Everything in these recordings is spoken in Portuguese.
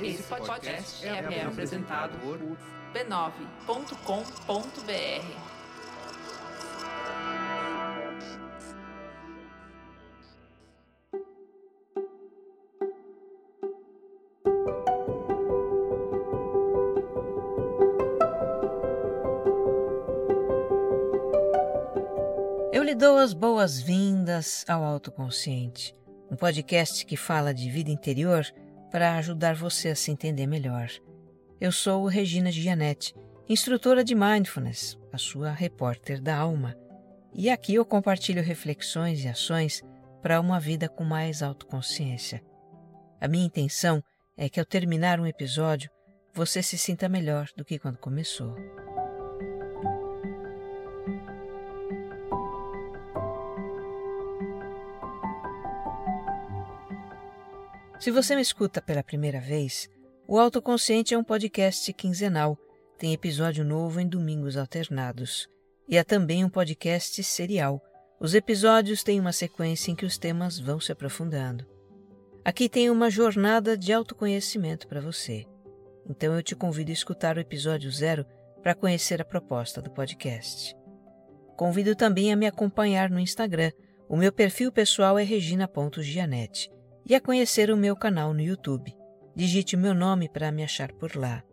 Esse podcast é, é apresentado por b9.com.br. Eu lhe dou as boas-vindas ao Autoconsciente, um podcast que fala de vida interior para ajudar você a se entender melhor. Eu sou Regina Gianetti, instrutora de Mindfulness, a sua repórter da alma. E aqui eu compartilho reflexões e ações para uma vida com mais autoconsciência. A minha intenção é que ao terminar um episódio, você se sinta melhor do que quando começou. Se você me escuta pela primeira vez, o Autoconsciente é um podcast quinzenal, tem episódio novo em domingos alternados. E é também um podcast serial. Os episódios têm uma sequência em que os temas vão se aprofundando. Aqui tem uma jornada de autoconhecimento para você. Então eu te convido a escutar o episódio zero para conhecer a proposta do podcast. Convido também a me acompanhar no Instagram. O meu perfil pessoal é regina.gianete e a conhecer o meu canal no YouTube. Digite o meu nome para me achar por lá.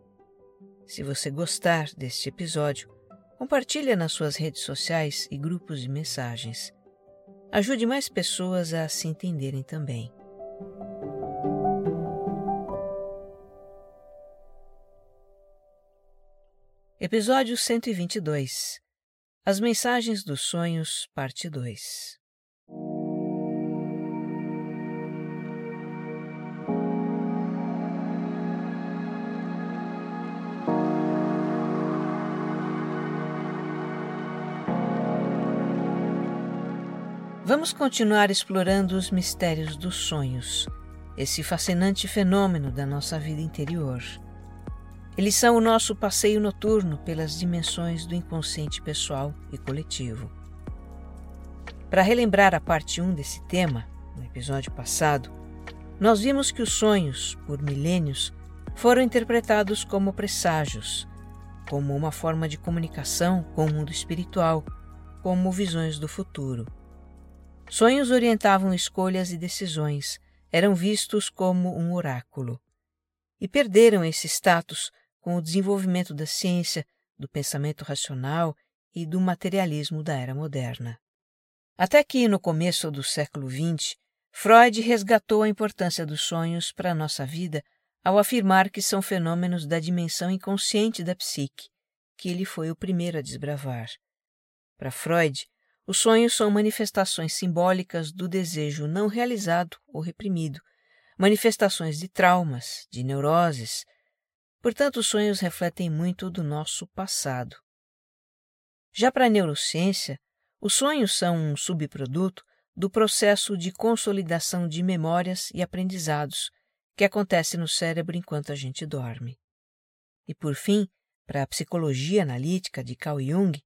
Se você gostar deste episódio, compartilhe nas suas redes sociais e grupos de mensagens. Ajude mais pessoas a se entenderem também. Episódio 122 As Mensagens dos Sonhos, Parte 2 Vamos continuar explorando os mistérios dos sonhos, esse fascinante fenômeno da nossa vida interior. Eles são o nosso passeio noturno pelas dimensões do inconsciente pessoal e coletivo. Para relembrar a parte 1 desse tema, no episódio passado, nós vimos que os sonhos, por milênios, foram interpretados como presságios, como uma forma de comunicação com o mundo espiritual, como visões do futuro. Sonhos orientavam escolhas e decisões, eram vistos como um oráculo. E perderam esse status com o desenvolvimento da ciência, do pensamento racional e do materialismo da era moderna. Até que, no começo do século XX, Freud resgatou a importância dos sonhos para a nossa vida ao afirmar que são fenômenos da dimensão inconsciente da psique, que ele foi o primeiro a desbravar. Para Freud, os sonhos são manifestações simbólicas do desejo não realizado ou reprimido, manifestações de traumas, de neuroses. Portanto, os sonhos refletem muito do nosso passado. Já para a neurociência, os sonhos são um subproduto do processo de consolidação de memórias e aprendizados que acontece no cérebro enquanto a gente dorme. E por fim, para a psicologia analítica de Carl Jung,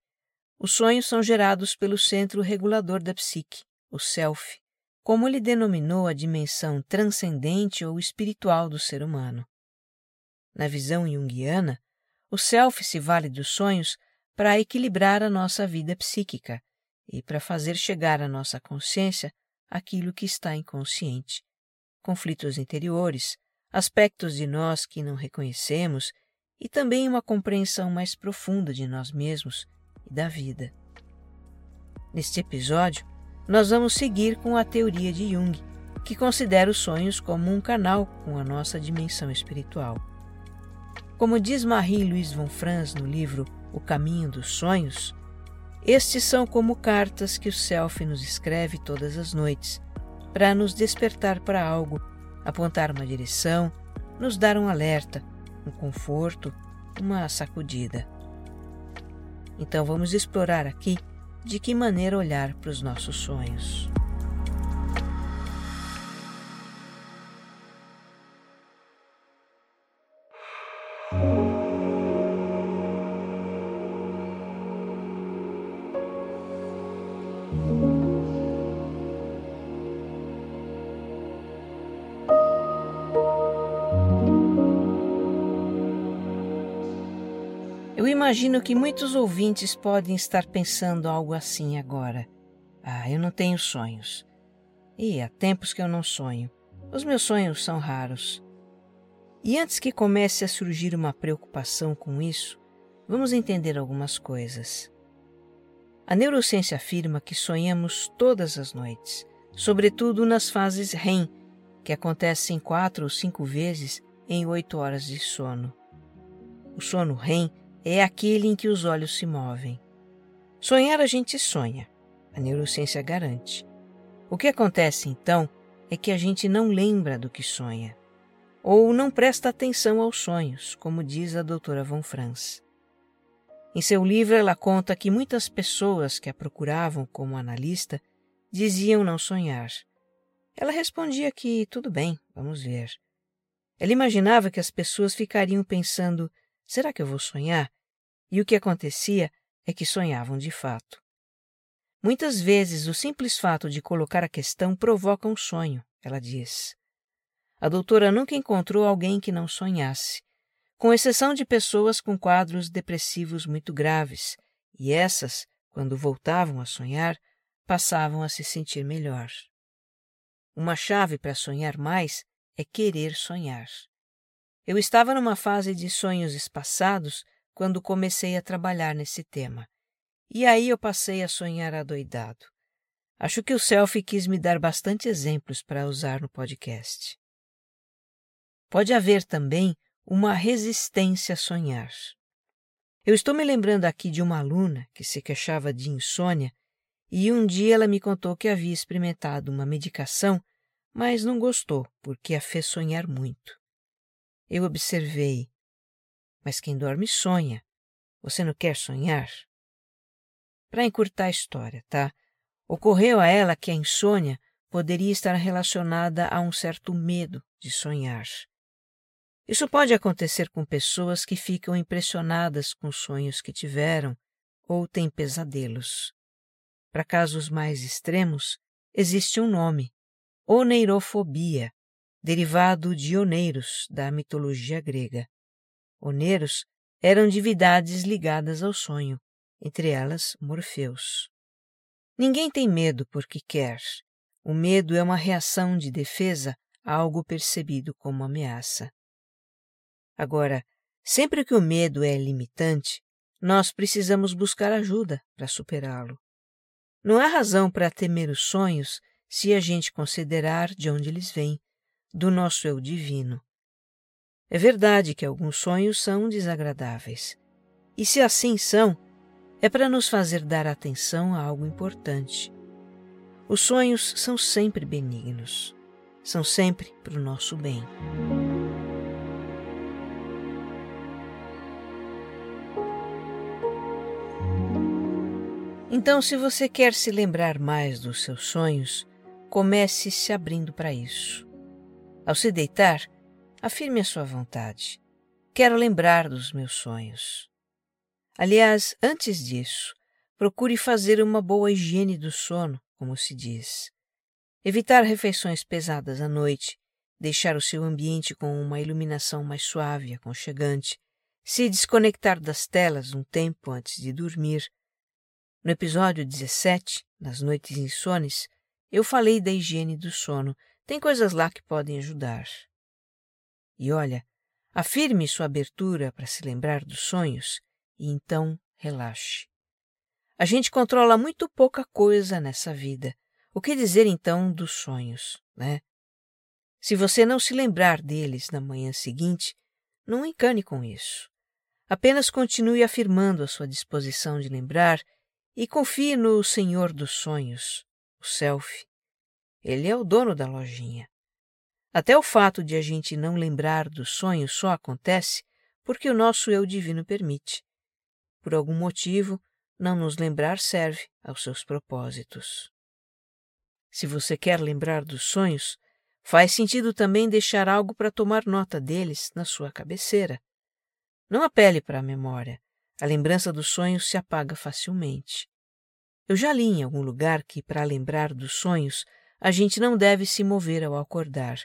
os sonhos são gerados pelo centro regulador da psique, o self, como ele denominou a dimensão transcendente ou espiritual do ser humano. Na visão junguiana, o self se vale dos sonhos para equilibrar a nossa vida psíquica e para fazer chegar à nossa consciência aquilo que está inconsciente, conflitos interiores, aspectos de nós que não reconhecemos e também uma compreensão mais profunda de nós mesmos e da vida. Neste episódio, nós vamos seguir com a teoria de Jung, que considera os sonhos como um canal com a nossa dimensão espiritual. Como diz Marie-Louise von Franz no livro O Caminho dos Sonhos, estes são como cartas que o Self nos escreve todas as noites, para nos despertar para algo, apontar uma direção, nos dar um alerta, um conforto, uma sacudida. Então vamos explorar aqui de que maneira olhar para os nossos sonhos. Imagino que muitos ouvintes podem estar pensando algo assim agora. Ah, eu não tenho sonhos. E há tempos que eu não sonho. Os meus sonhos são raros. E antes que comece a surgir uma preocupação com isso, vamos entender algumas coisas. A neurociência afirma que sonhamos todas as noites, sobretudo nas fases REM, que acontecem quatro ou cinco vezes em oito horas de sono. O sono REM é aquele em que os olhos se movem. Sonhar a gente sonha, a neurociência garante. O que acontece então é que a gente não lembra do que sonha, ou não presta atenção aos sonhos, como diz a doutora Von Franz. Em seu livro, ela conta que muitas pessoas que a procuravam como analista diziam não sonhar. Ela respondia que tudo bem, vamos ver. Ela imaginava que as pessoas ficariam pensando: será que eu vou sonhar? E o que acontecia é que sonhavam de fato. Muitas vezes o simples fato de colocar a questão provoca um sonho, ela diz. A doutora nunca encontrou alguém que não sonhasse, com exceção de pessoas com quadros depressivos muito graves, e essas, quando voltavam a sonhar, passavam a se sentir melhor. Uma chave para sonhar mais é querer sonhar. Eu estava numa fase de sonhos espaçados quando comecei a trabalhar nesse tema. E aí eu passei a sonhar adoidado. Acho que o Selfie quis me dar bastante exemplos para usar no podcast. Pode haver também uma resistência a sonhar. Eu estou me lembrando aqui de uma aluna que se queixava de insônia e um dia ela me contou que havia experimentado uma medicação, mas não gostou porque a fez sonhar muito. Eu observei mas quem dorme sonha. Você não quer sonhar? Para encurtar a história, tá? Ocorreu a ela que a insônia poderia estar relacionada a um certo medo de sonhar. Isso pode acontecer com pessoas que ficam impressionadas com sonhos que tiveram ou têm pesadelos. Para casos mais extremos, existe um nome: oneirofobia, derivado de oneiros da mitologia grega. Oneros eram divindades ligadas ao sonho, entre elas Morfeus. Ninguém tem medo porque quer. O medo é uma reação de defesa a algo percebido como ameaça. Agora, sempre que o medo é limitante, nós precisamos buscar ajuda para superá-lo. Não há razão para temer os sonhos se a gente considerar de onde eles vêm, do nosso eu divino. É verdade que alguns sonhos são desagradáveis. E se assim são, é para nos fazer dar atenção a algo importante. Os sonhos são sempre benignos, são sempre para o nosso bem. Então, se você quer se lembrar mais dos seus sonhos, comece se abrindo para isso. Ao se deitar, Afirme a sua vontade. Quero lembrar dos meus sonhos. Aliás, antes disso, procure fazer uma boa higiene do sono, como se diz. Evitar refeições pesadas à noite, deixar o seu ambiente com uma iluminação mais suave e aconchegante, se desconectar das telas um tempo antes de dormir. No episódio 17, nas noites insones, eu falei da higiene do sono. Tem coisas lá que podem ajudar. E olha, afirme sua abertura para se lembrar dos sonhos e então relaxe. A gente controla muito pouca coisa nessa vida. O que dizer então dos sonhos, né? Se você não se lembrar deles na manhã seguinte, não encane com isso. Apenas continue afirmando a sua disposição de lembrar e confie no Senhor dos Sonhos, o Self. Ele é o dono da lojinha. Até o fato de a gente não lembrar do sonho só acontece porque o nosso eu divino permite. Por algum motivo, não nos lembrar serve aos seus propósitos. Se você quer lembrar dos sonhos, faz sentido também deixar algo para tomar nota deles na sua cabeceira. Não apele para a memória. A lembrança dos sonhos se apaga facilmente. Eu já li em algum lugar que, para lembrar dos sonhos, a gente não deve se mover ao acordar,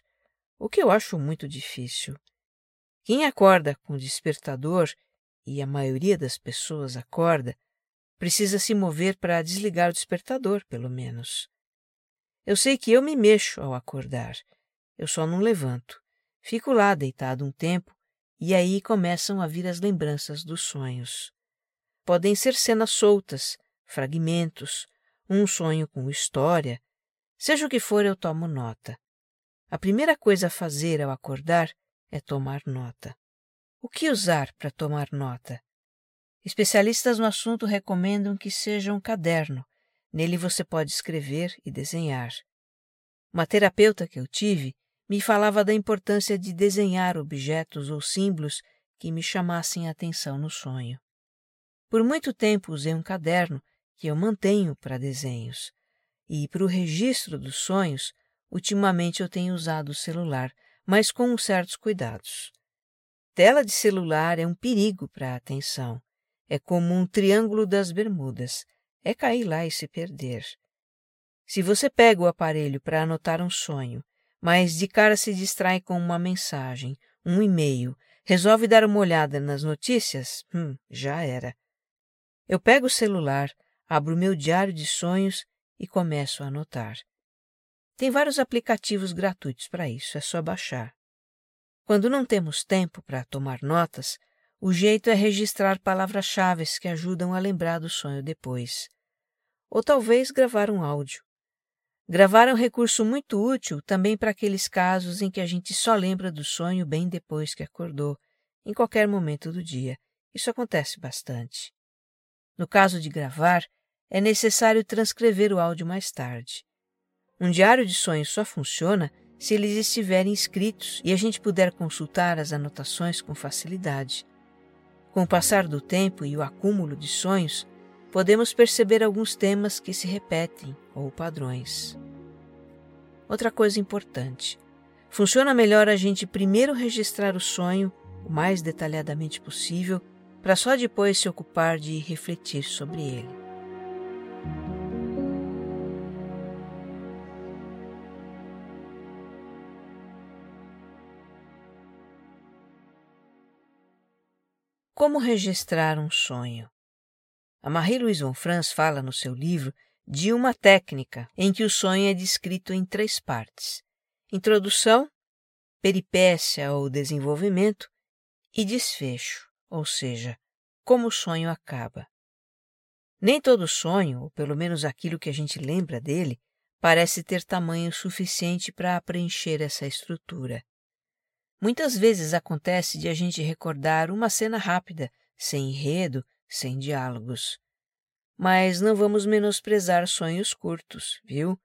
o que eu acho muito difícil. Quem acorda com despertador e a maioria das pessoas acorda, precisa se mover para desligar o despertador, pelo menos. Eu sei que eu me mexo ao acordar, eu só não levanto. Fico lá deitado um tempo e aí começam a vir as lembranças dos sonhos. Podem ser cenas soltas, fragmentos, um sonho com história. Seja o que for, eu tomo nota. A primeira coisa a fazer ao acordar é tomar nota. O que usar para tomar nota? Especialistas no assunto recomendam que seja um caderno. Nele você pode escrever e desenhar. Uma terapeuta que eu tive me falava da importância de desenhar objetos ou símbolos que me chamassem a atenção no sonho. Por muito tempo usei um caderno que eu mantenho para desenhos, e para o registro dos sonhos, ultimamente eu tenho usado o celular, mas com certos cuidados. Tela de celular é um perigo para a atenção. É como um triângulo das Bermudas. É cair lá e se perder. Se você pega o aparelho para anotar um sonho mas de cara se distrai com uma mensagem, um e-mail, resolve dar uma olhada nas notícias, hum, já era. Eu pego o celular, abro meu diário de sonhos e começo a anotar. Tem vários aplicativos gratuitos para isso, é só baixar. Quando não temos tempo para tomar notas, o jeito é registrar palavras-chave que ajudam a lembrar do sonho depois. Ou talvez gravar um áudio. Gravar é um recurso muito útil também para aqueles casos em que a gente só lembra do sonho bem depois que acordou, em qualquer momento do dia. Isso acontece bastante. No caso de gravar, é necessário transcrever o áudio mais tarde. Um diário de sonhos só funciona se eles estiverem escritos e a gente puder consultar as anotações com facilidade. Com o passar do tempo e o acúmulo de sonhos, podemos perceber alguns temas que se repetem ou padrões. Outra coisa importante: funciona melhor a gente primeiro registrar o sonho o mais detalhadamente possível, para só depois se ocupar de refletir sobre ele. Como registrar um sonho? A Marie-Louise Von Franz fala no seu livro de uma técnica em que o sonho é descrito em três partes: introdução, peripécia ou desenvolvimento e desfecho, ou seja, como o sonho acaba. Nem todo sonho, ou pelo menos aquilo que a gente lembra dele, parece ter tamanho suficiente para preencher essa estrutura. Muitas vezes acontece de a gente recordar uma cena rápida, sem enredo, sem diálogos. Mas não vamos menosprezar sonhos curtos, viu?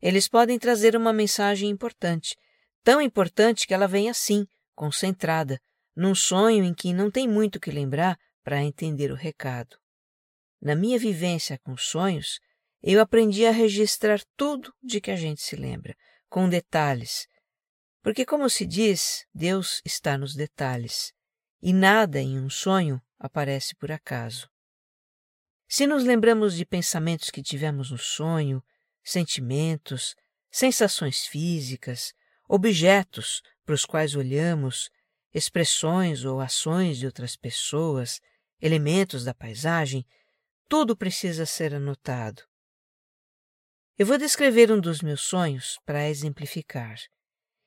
Eles podem trazer uma mensagem importante, tão importante que ela vem assim, concentrada, num sonho em que não tem muito que lembrar para entender o recado. Na minha vivência com sonhos, eu aprendi a registrar tudo de que a gente se lembra, com detalhes. Porque, como se diz, Deus está nos detalhes, e nada em um sonho aparece por acaso. Se nos lembramos de pensamentos que tivemos no sonho, sentimentos, sensações físicas, objetos para os quais olhamos, expressões ou ações de outras pessoas, elementos da paisagem, tudo precisa ser anotado. Eu vou descrever um dos meus sonhos para exemplificar.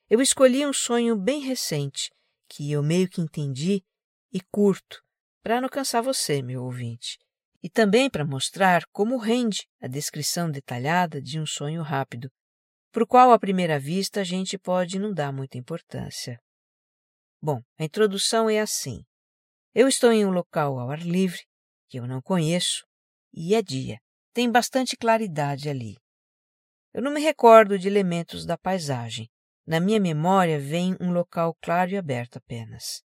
Eu escolhi um sonho bem recente, que eu meio que entendi e curto, para não cansar você, meu ouvinte, e também para mostrar como rende a descrição detalhada de um sonho rápido, para o qual à primeira vista a gente pode não dar muita importância. Bom, a introdução é assim. Eu estou em um local ao ar livre, que eu não conheço, e é dia. Tem bastante claridade ali. Eu não me recordo de elementos da paisagem. Na minha memória vem um local claro e aberto apenas.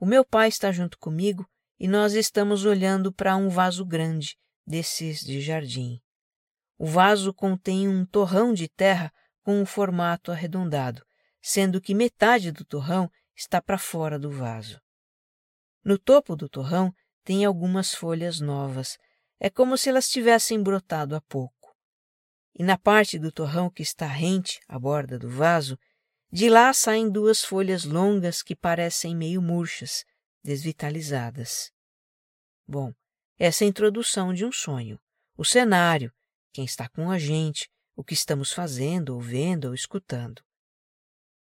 O meu pai está junto comigo e nós estamos olhando para um vaso grande, desses de jardim. O vaso contém um torrão de terra com um formato arredondado, sendo que metade do torrão está para fora do vaso. No topo do torrão tem algumas folhas novas, é como se elas tivessem brotado há pouco. E na parte do torrão que está rente à borda do vaso de lá saem duas folhas longas que parecem meio murchas, desvitalizadas. Bom, essa é a introdução de um sonho, o cenário, quem está com a gente, o que estamos fazendo, ou vendo, ou escutando.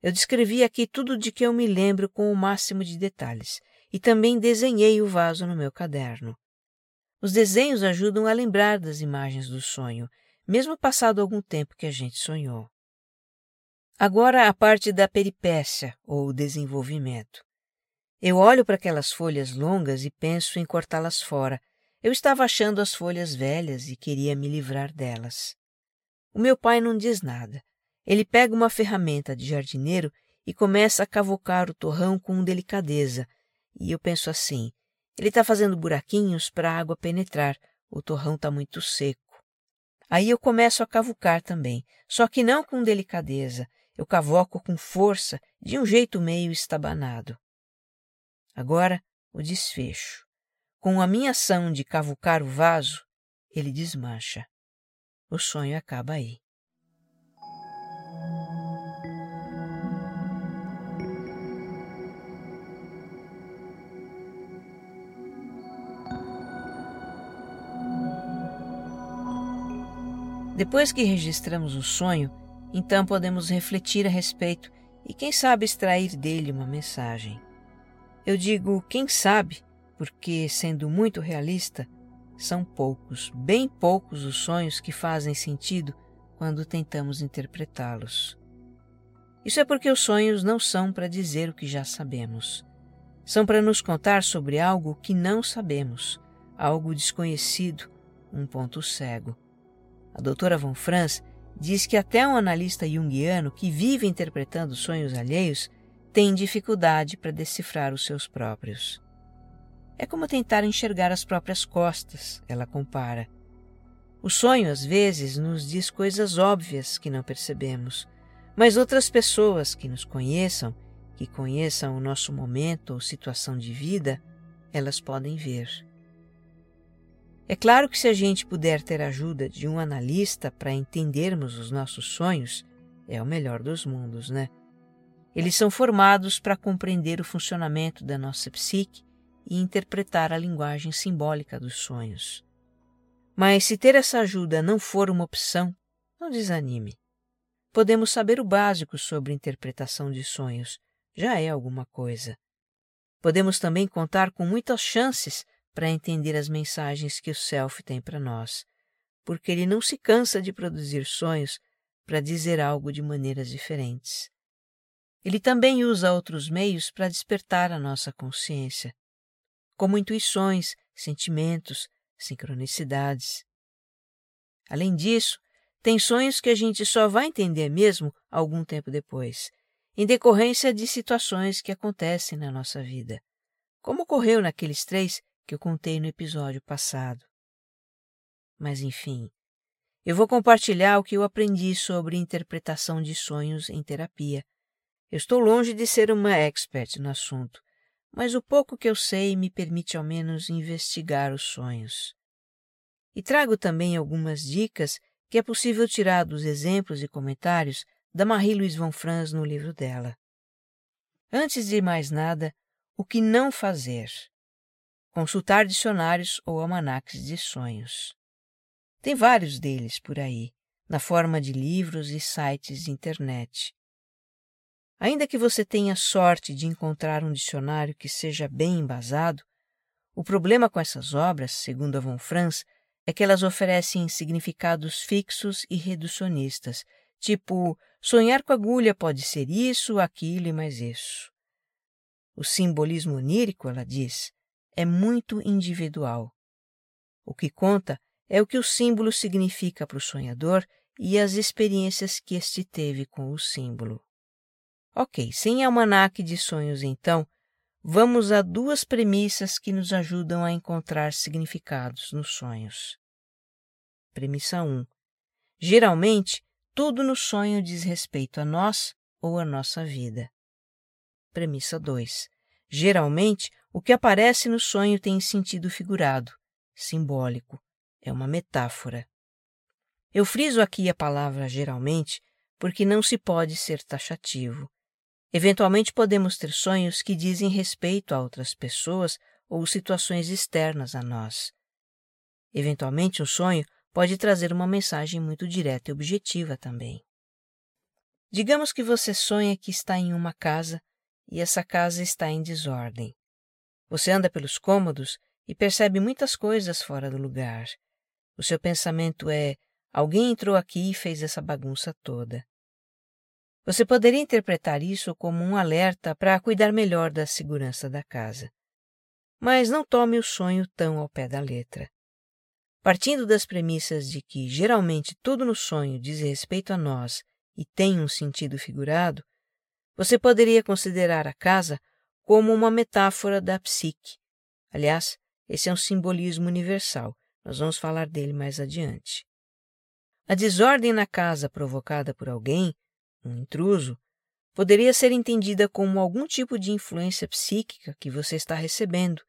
Eu descrevi aqui tudo de que eu me lembro com o máximo de detalhes e também desenhei o vaso no meu caderno. Os desenhos ajudam a lembrar das imagens do sonho, mesmo passado algum tempo que a gente sonhou. Agora a parte da peripécia ou desenvolvimento. Eu olho para aquelas folhas longas e penso em cortá-las fora. Eu estava achando as folhas velhas e queria me livrar delas. O meu pai não diz nada. Ele pega uma ferramenta de jardineiro e começa a cavocar o torrão com delicadeza. E eu penso assim: ele está fazendo buraquinhos para a água penetrar, o torrão está muito seco. Aí eu começo a cavucar também, só que não com delicadeza, eu cavoco com força, de um jeito meio estabanado. Agora, o desfecho. Com a minha ação de cavucar o vaso, ele desmancha. O sonho acaba aí. Depois que registramos o sonho, então podemos refletir a respeito e, quem sabe, extrair dele uma mensagem. Eu digo quem sabe, porque, sendo muito realista, são poucos, bem poucos os sonhos que fazem sentido quando tentamos interpretá-los. Isso é porque os sonhos não são para dizer o que já sabemos. São para nos contar sobre algo que não sabemos, algo desconhecido, um ponto cego. A doutora Von Franz diz que até um analista junguiano que vive interpretando sonhos alheios tem dificuldade para decifrar os seus próprios. É como tentar enxergar as próprias costas, ela compara. O sonho, às vezes, nos diz coisas óbvias que não percebemos, mas outras pessoas que nos conheçam, que conheçam o nosso momento ou situação de vida, elas podem ver. É claro que se a gente puder ter ajuda de um analista para entendermos os nossos sonhos, é o melhor dos mundos, né? Eles são formados para compreender o funcionamento da nossa psique e interpretar a linguagem simbólica dos sonhos. Mas se ter essa ajuda não for uma opção, não desanime. Podemos saber o básico sobre interpretação de sonhos, já é alguma coisa. Podemos também contar com muitas chances para entender as mensagens que o Self tem para nós, porque ele não se cansa de produzir sonhos para dizer algo de maneiras diferentes. Ele também usa outros meios para despertar a nossa consciência, como intuições, sentimentos, sincronicidades. Além disso, tem sonhos que a gente só vai entender mesmo algum tempo depois, em decorrência de situações que acontecem na nossa vida, como ocorreu naqueles três que eu contei no episódio passado. Mas enfim, eu vou compartilhar o que eu aprendi sobre interpretação de sonhos em terapia. Eu estou longe de ser uma expert no assunto, mas o pouco que eu sei me permite ao menos investigar os sonhos. E trago também algumas dicas que é possível tirar dos exemplos e comentários da Marie-Louise von Franz no livro dela. Antes de mais nada, o que não fazer? Consultar dicionários ou almanaques de sonhos. Tem vários deles por aí, na forma de livros e sites de internet. Ainda que você tenha sorte de encontrar um dicionário que seja bem embasado, o problema com essas obras, segundo a Von Franz, é que elas oferecem significados fixos e reducionistas, tipo sonhar com agulha pode ser isso, aquilo e mais isso. O simbolismo onírico, ela diz, é muito individual. O que conta é o que o símbolo significa para o sonhador e as experiências que este teve com o símbolo. Ok, sem almanaque de sonhos, então, vamos a duas premissas que nos ajudam a encontrar significados nos sonhos. Premissa 1. Geralmente, tudo no sonho diz respeito a nós ou a nossa vida. Premissa 2. Geralmente, o que aparece no sonho tem sentido figurado, simbólico, é uma metáfora. Eu friso aqui a palavra geralmente porque não se pode ser taxativo. Eventualmente podemos ter sonhos que dizem respeito a outras pessoas ou situações externas a nós. Eventualmente, um sonho pode trazer uma mensagem muito direta e objetiva também. Digamos que você sonha que está em uma casa e essa casa está em desordem. Você anda pelos cômodos e percebe muitas coisas fora do lugar. O seu pensamento é: alguém entrou aqui e fez essa bagunça toda. Você poderia interpretar isso como um alerta para cuidar melhor da segurança da casa. Mas não tome o sonho tão ao pé da letra. Partindo das premissas de que geralmente tudo no sonho diz respeito a nós e tem um sentido figurado, você poderia considerar a casa como uma metáfora da psique. Aliás, esse é um simbolismo universal. Nós vamos falar dele mais adiante. A desordem na casa provocada por alguém, um intruso, poderia ser entendida como algum tipo de influência psíquica que você está recebendo,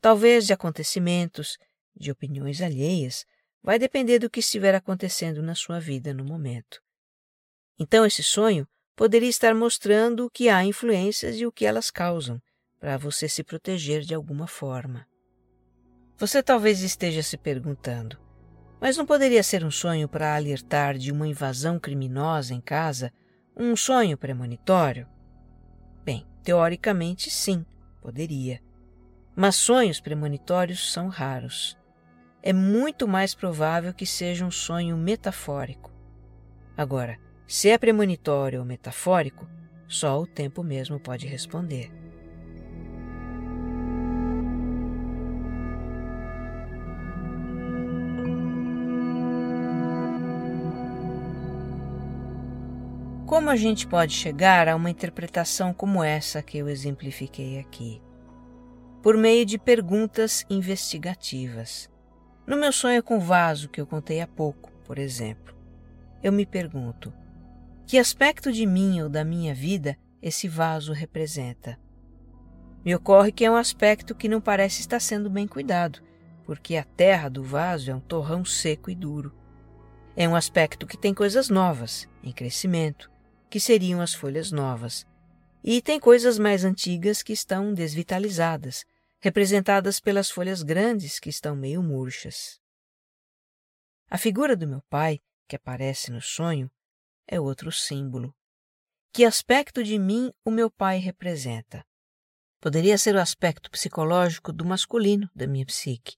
talvez de acontecimentos, de opiniões alheias, vai depender do que estiver acontecendo na sua vida no momento. Então, esse sonho poderia estar mostrando que há influências e o que elas causam, para você se proteger de alguma forma. Você talvez esteja se perguntando, mas não poderia ser um sonho para alertar de uma invasão criminosa em casa? Um sonho premonitório? Bem, teoricamente sim, poderia. Mas sonhos premonitórios são raros. É muito mais provável que seja um sonho metafórico. Agora, se é premonitório ou metafórico, só o tempo mesmo pode responder. Como a gente pode chegar a uma interpretação como essa que eu exemplifiquei aqui? Por meio de perguntas investigativas. No meu sonho com o vaso que eu contei há pouco, por exemplo, eu me pergunto: que aspecto de mim ou da minha vida esse vaso representa? Me ocorre que é um aspecto que não parece estar sendo bem cuidado, porque a terra do vaso é um torrão seco e duro. É um aspecto que tem coisas novas, em crescimento, que seriam as folhas novas, e tem coisas mais antigas que estão desvitalizadas, representadas pelas folhas grandes que estão meio murchas. A figura do meu pai, que aparece no sonho, é outro símbolo. Que aspecto de mim o meu pai representa? Poderia ser o aspecto psicológico do masculino da minha psique,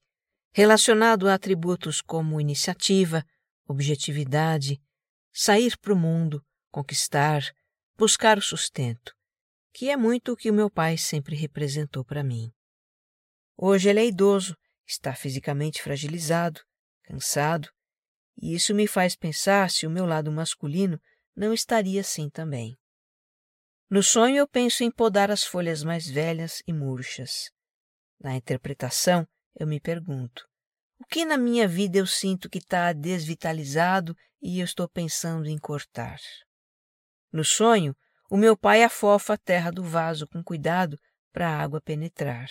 relacionado a atributos como iniciativa, objetividade, sair para o mundo, conquistar, buscar o sustento, que é muito o que o meu pai sempre representou para mim. Hoje ele é idoso, está fisicamente fragilizado, cansado, e isso me faz pensar se o meu lado masculino não estaria assim também. No sonho eu penso em podar as folhas mais velhas e murchas. Na interpretação, eu me pergunto: o que na minha vida eu sinto que está desvitalizado e eu estou pensando em cortar? No sonho, o meu pai afofa a terra do vaso com cuidado para a água penetrar.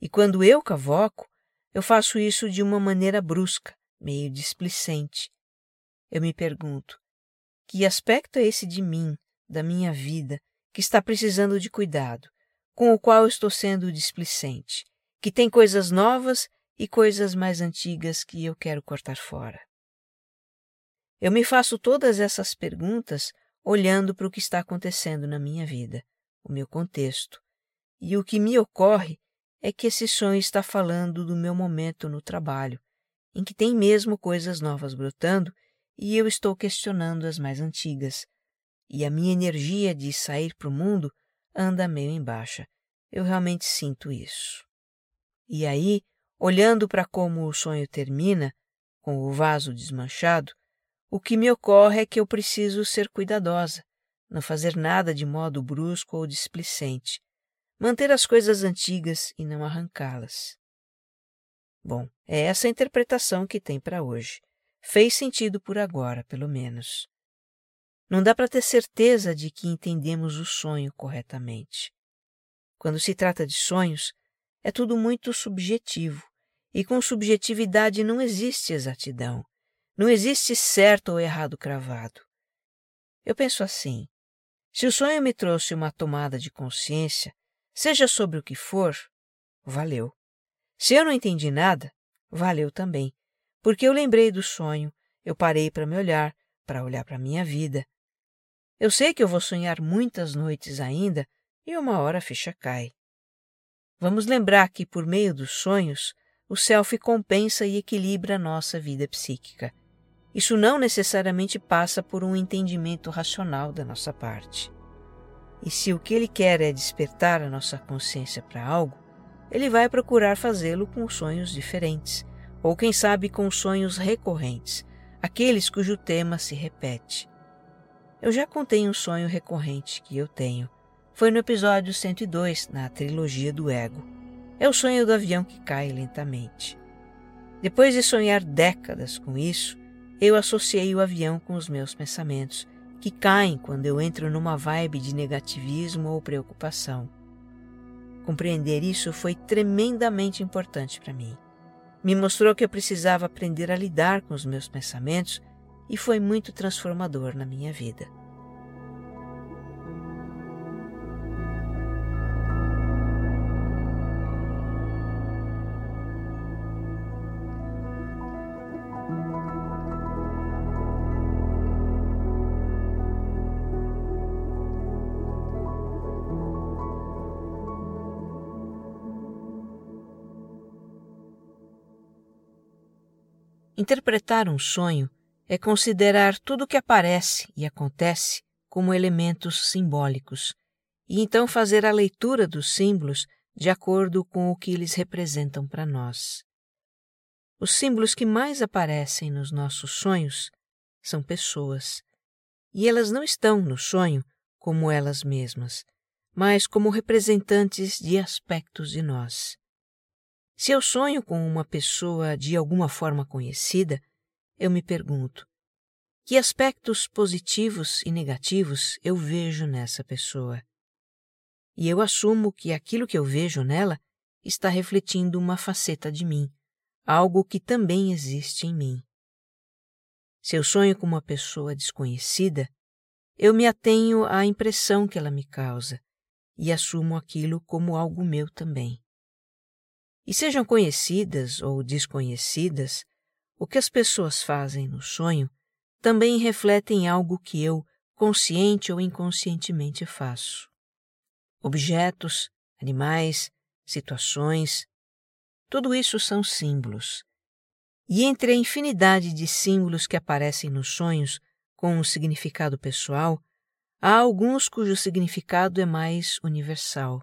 E quando eu cavoco, eu faço isso de uma maneira brusca, meio displicente. Eu me pergunto: que aspecto é esse de mim, da minha vida, que está precisando de cuidado, com o qual estou sendo displicente, que tem coisas novas e coisas mais antigas que eu quero cortar fora? Eu me faço todas essas perguntas olhando para o que está acontecendo na minha vida, o meu contexto, e o que me ocorre é que esse sonho está falando do meu momento no trabalho, em que tem mesmo coisas novas brotando e eu estou questionando as mais antigas. E a minha energia de sair para o mundo anda meio em baixa. Eu realmente sinto isso. E aí, olhando para como o sonho termina, com o vaso desmanchado, o que me ocorre é que eu preciso ser cuidadosa, não fazer nada de modo brusco ou displicente, manter as coisas antigas e não arrancá-las. Bom, é essa a interpretação que tem para hoje. Fez sentido por agora, pelo menos. Não dá para ter certeza de que entendemos o sonho corretamente. Quando se trata de sonhos, é tudo muito subjetivo, e com subjetividade não existe exatidão, não existe certo ou errado cravado. Eu penso assim: Se o sonho me trouxe uma tomada de consciência, seja sobre o que for, valeu. Se eu não entendi nada, valeu também, porque eu lembrei do sonho, eu parei para me olhar, para olhar para minha vida. Eu sei que eu vou sonhar muitas noites ainda e uma hora a ficha cai. Vamos lembrar que, por meio dos sonhos, o self compensa e equilibra a nossa vida psíquica. Isso não necessariamente passa por um entendimento racional da nossa parte. E se o que ele quer é despertar a nossa consciência para algo, ele vai procurar fazê-lo com sonhos diferentes, ou quem sabe com sonhos recorrentes, aqueles cujo tema se repete. Eu já contei um sonho recorrente que eu tenho. Foi no episódio 102, na trilogia do ego. É o sonho do avião que cai lentamente. Depois de sonhar décadas com isso, eu associei o avião com os meus pensamentos, que caem quando eu entro numa vibe de negativismo ou preocupação. Compreender isso foi tremendamente importante para mim. Me mostrou que eu precisava aprender a lidar com os meus pensamentos e foi muito transformador na minha vida. Interpretar um sonho é considerar tudo o que aparece e acontece como elementos simbólicos, e então fazer a leitura dos símbolos de acordo com o que eles representam para nós. Os símbolos que mais aparecem nos nossos sonhos são pessoas, e elas não estão no sonho como elas mesmas, mas como representantes de aspectos de nós. Se eu sonho com uma pessoa de alguma forma conhecida, eu me pergunto: que aspectos positivos e negativos eu vejo nessa pessoa? E eu assumo que aquilo que eu vejo nela está refletindo uma faceta de mim, algo que também existe em mim. Se eu sonho com uma pessoa desconhecida, eu me atenho à impressão que ela me causa e assumo aquilo como algo meu também. E sejam conhecidas ou desconhecidas, o que as pessoas fazem no sonho também refletem algo que eu, consciente ou inconscientemente, faço. Objetos, animais, situações, tudo isso são símbolos. E entre a infinidade de símbolos que aparecem nos sonhos com um significado pessoal, há alguns cujo significado é mais universal.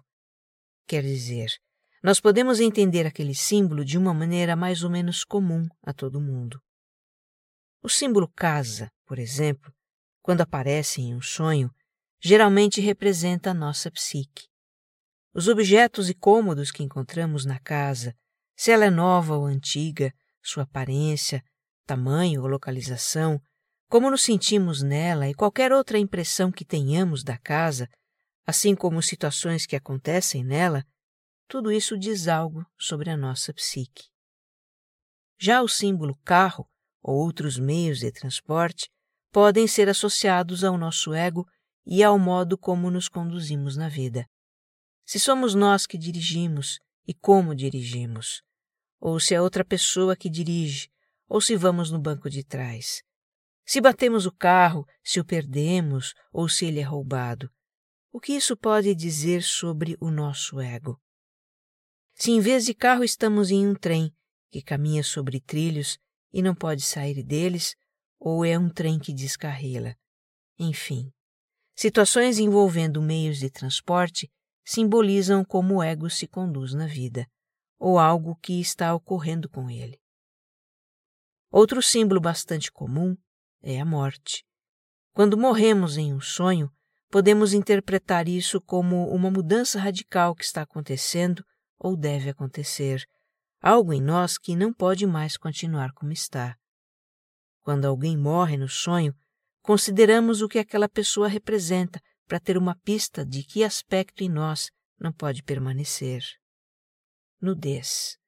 Quer dizer, nós podemos entender aquele símbolo de uma maneira mais ou menos comum a todo mundo. O símbolo casa, por exemplo, quando aparece em um sonho, geralmente representa a nossa psique. Os objetos e cômodos que encontramos na casa, se ela é nova ou antiga, sua aparência, tamanho ou localização, como nos sentimos nela e qualquer outra impressão que tenhamos da casa, assim como situações que acontecem nela, tudo isso diz algo sobre a nossa psique. Já o símbolo carro ou outros meios de transporte podem ser associados ao nosso ego e ao modo como nos conduzimos na vida. Se somos nós que dirigimos e como dirigimos, ou se é outra pessoa que dirige, ou se vamos no banco de trás. Se batemos o carro, se o perdemos ou se ele é roubado. O que isso pode dizer sobre o nosso ego? Se em vez de carro estamos em um trem que caminha sobre trilhos e não pode sair deles, ou é um trem que descarrila. Enfim, situações envolvendo meios de transporte simbolizam como o ego se conduz na vida, ou algo que está ocorrendo com ele. Outro símbolo bastante comum é a morte. Quando morremos em um sonho, podemos interpretar isso como uma mudança radical que está acontecendo ou deve acontecer, algo em nós que não pode mais continuar como está. Quando alguém morre no sonho, consideramos o que aquela pessoa representa para ter uma pista de que aspecto em nós não pode permanecer. Nudez.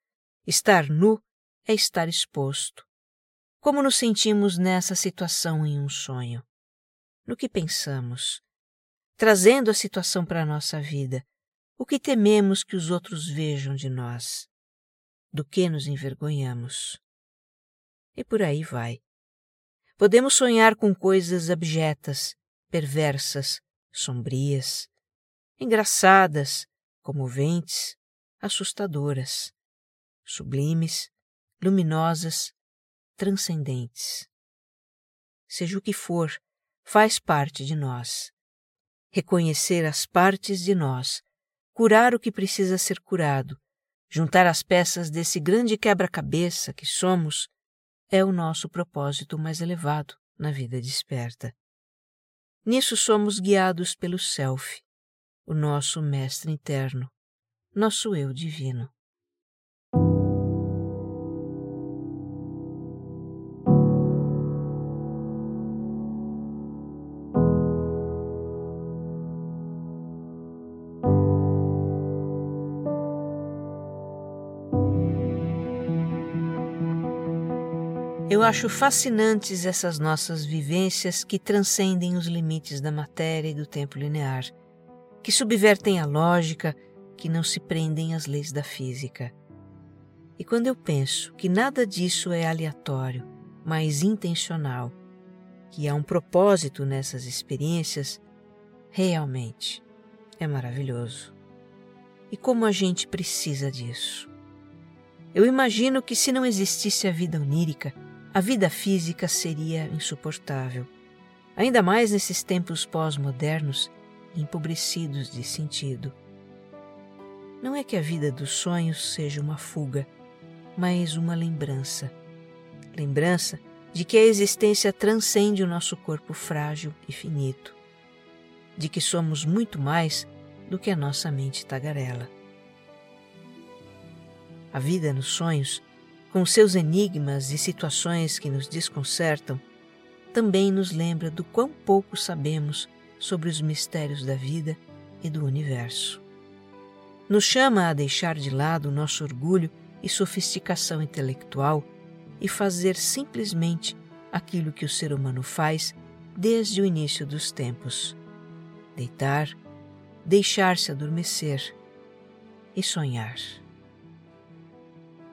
Estar nu é estar exposto. Como nos sentimos nessa situação em um sonho? No que pensamos? trazendo a situação para a nossa vida. O que tememos que os outros vejam de nós? Do que nos envergonhamos? E por aí vai. Podemos sonhar com coisas abjetas, perversas, sombrias, engraçadas, comoventes, assustadoras, sublimes, luminosas, transcendentes. Seja o que for, faz parte de nós. Reconhecer as partes de nós, curar o que precisa ser curado, juntar as peças desse grande quebra-cabeça que somos, é o nosso propósito mais elevado na vida desperta. Nisso somos guiados pelo Self, o nosso mestre interno, nosso eu divino. Eu acho fascinantes essas nossas vivências que transcendem os limites da matéria e do tempo linear, que subvertem a lógica, que não se prendem às leis da física. E quando eu penso que nada disso é aleatório, mas intencional, que há um propósito nessas experiências, realmente é maravilhoso. E como a gente precisa disso. Eu imagino que se não existisse a vida onírica, a vida física seria insuportável, ainda mais nesses tempos pós-modernos empobrecidos de sentido. Não é que a vida dos sonhos seja uma fuga, mas uma lembrança. Lembrança de que a existência transcende o nosso corpo frágil e finito, de que somos muito mais do que a nossa mente tagarela. A vida nos sonhos com seus enigmas e situações que nos desconcertam, também nos lembra do quão pouco sabemos sobre os mistérios da vida e do universo. Nos chama a deixar de lado nosso orgulho e sofisticação intelectual e fazer simplesmente aquilo que o ser humano faz desde o início dos tempos: deitar, deixar-se adormecer e sonhar.